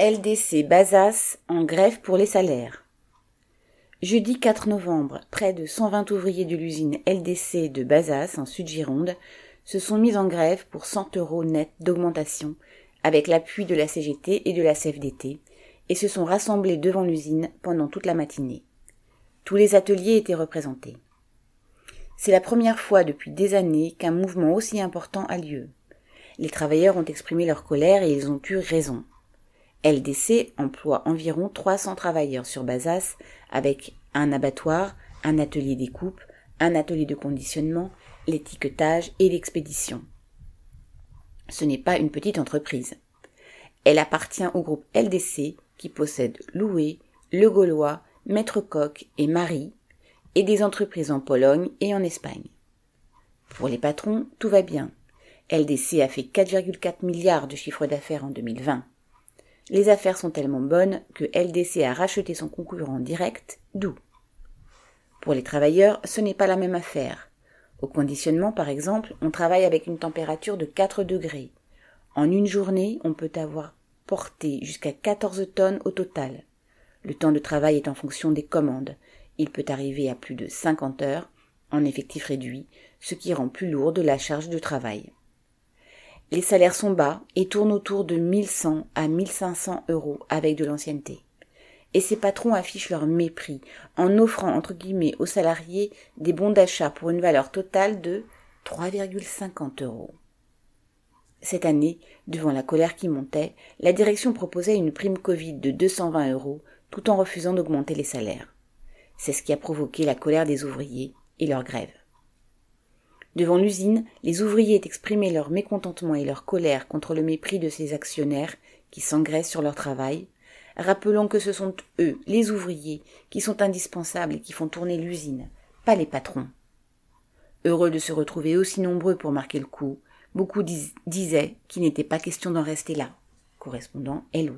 LDC Bazas en grève pour les salaires. Jeudi 4 novembre, près de 120 ouvriers de l'usine LDC de Bazas en Sud-Gironde se sont mis en grève pour 100 euros net d'augmentation avec l'appui de la CGT et de la CFDT et se sont rassemblés devant l'usine pendant toute la matinée. Tous les ateliers étaient représentés. C'est la première fois depuis des années qu'un mouvement aussi important a lieu. Les travailleurs ont exprimé leur colère et ils ont eu raison. LDC emploie environ 300 travailleurs sur Bazas avec un abattoir, un atelier découpe, un atelier de conditionnement, l'étiquetage et l'expédition. Ce n'est pas une petite entreprise. Elle appartient au groupe LDC qui possède Loué, Le Gaulois, Maître Coq et Marie, et des entreprises en Pologne et en Espagne. Pour les patrons, tout va bien. LDC a fait 4,4 milliards de chiffre d'affaires en 2020. Les affaires sont tellement bonnes que LDC a racheté son concurrent direct, d'où. Pour les travailleurs, ce n'est pas la même affaire. Au conditionnement, par exemple, on travaille avec une température de 4 degrés. En une journée, on peut avoir porté jusqu'à 14 tonnes au total. Le temps de travail est en fonction des commandes. Il peut arriver à plus de 50 heures, en effectif réduit, ce qui rend plus lourde la charge de travail. Les salaires sont bas et tournent autour de 1100 à 1500 euros avec de l'ancienneté. Et ces patrons affichent leur mépris en offrant entre guillemets aux salariés des bons d'achat pour une valeur totale de 3,50 euros. Cette année, devant la colère qui montait, la direction proposait une prime Covid de 220 euros tout en refusant d'augmenter les salaires. C'est ce qui a provoqué la colère des ouvriers et leur grève. Devant l'usine, les ouvriers exprimaient leur mécontentement et leur colère contre le mépris de ces actionnaires qui s'engraissent sur leur travail, rappelant que ce sont eux, les ouvriers, qui sont indispensables et qui font tourner l'usine, pas les patrons. Heureux de se retrouver aussi nombreux pour marquer le coup, beaucoup disaient qu'il n'était pas question d'en rester là. Correspondant Hello.